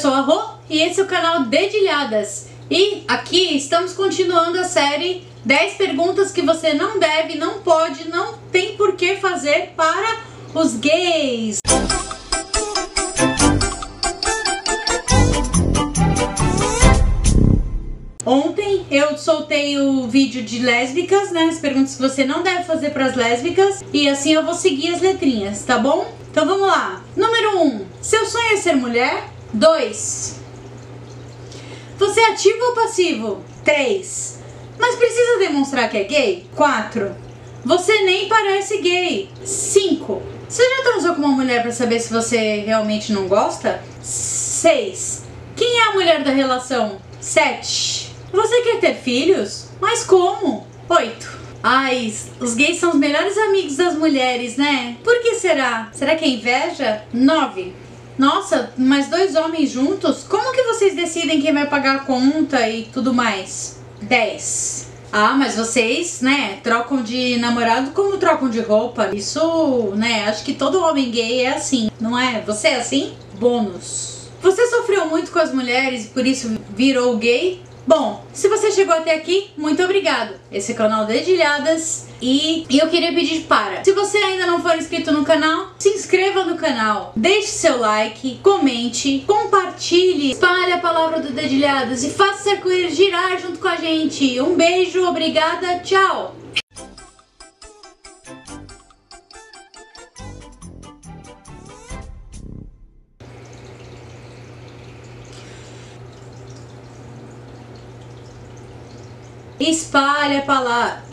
sou a Rô e esse é o canal Dedilhadas. E aqui estamos continuando a série 10 perguntas que você não deve, não pode, não tem por que fazer para os gays. Ontem eu soltei o vídeo de lésbicas, né? As perguntas que você não deve fazer para as lésbicas. E assim eu vou seguir as letrinhas, tá bom? Então vamos lá. Número 1. Um, seu sonho é ser mulher? 2. Você é ativo ou passivo? 3. Mas precisa demonstrar que é gay? 4. Você nem parece gay. 5. Você já transou com uma mulher para saber se você realmente não gosta? 6. Quem é a mulher da relação? 7. Você quer ter filhos? Mas como? 8. Ai, os gays são os melhores amigos das mulheres, né? Por que será? Será que é inveja? 9. Nossa, mas dois homens juntos? Como que vocês decidem quem vai pagar a conta e tudo mais? 10. Ah, mas vocês, né, trocam de namorado como trocam de roupa. Isso, né, acho que todo homem gay é assim, não é? Você é assim? Bônus. Você sofreu muito com as mulheres e por isso virou gay? Bom, se você chegou até aqui, muito obrigado. Esse é o canal Dedilhadas e eu queria pedir para, se você ainda não for inscrito no canal, se inscreva no canal, deixe seu like, comente, compartilhe, espalhe a palavra do Dedilhadas e faça esse arco-íris girar junto com a gente. Um beijo, obrigada, tchau! Espalhe a palavra.